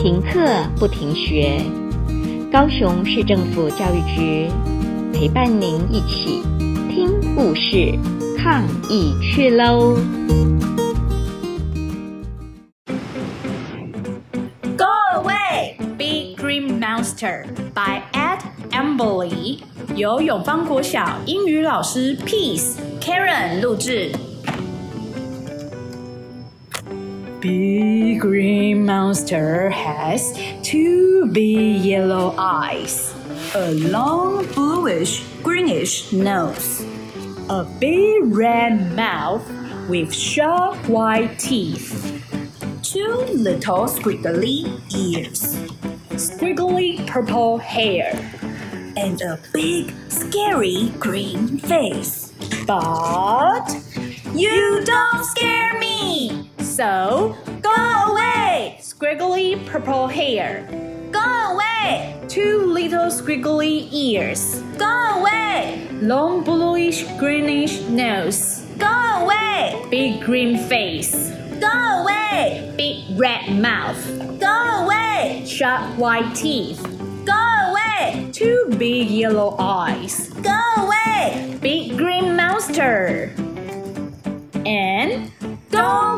停课不停学，高雄市政府教育局陪伴您一起听故事、抗疫去喽！Go away, Big Green Monster by Ed Emberley，由永芳国小英语老师 Peace Karen 录制。Big green monster has two big yellow eyes, a long bluish greenish nose, a big red mouth with sharp white teeth, two little squiggly ears, squiggly purple hair, and a big scary green face. But you don't scare me! So, squiggly purple hair. Go away, two little squiggly ears. Go away, long bluish greenish nose. Go away, big green face. Go away, big red mouth. Go away, sharp white teeth. Go away, two big yellow eyes. Go away, big green monster. And don't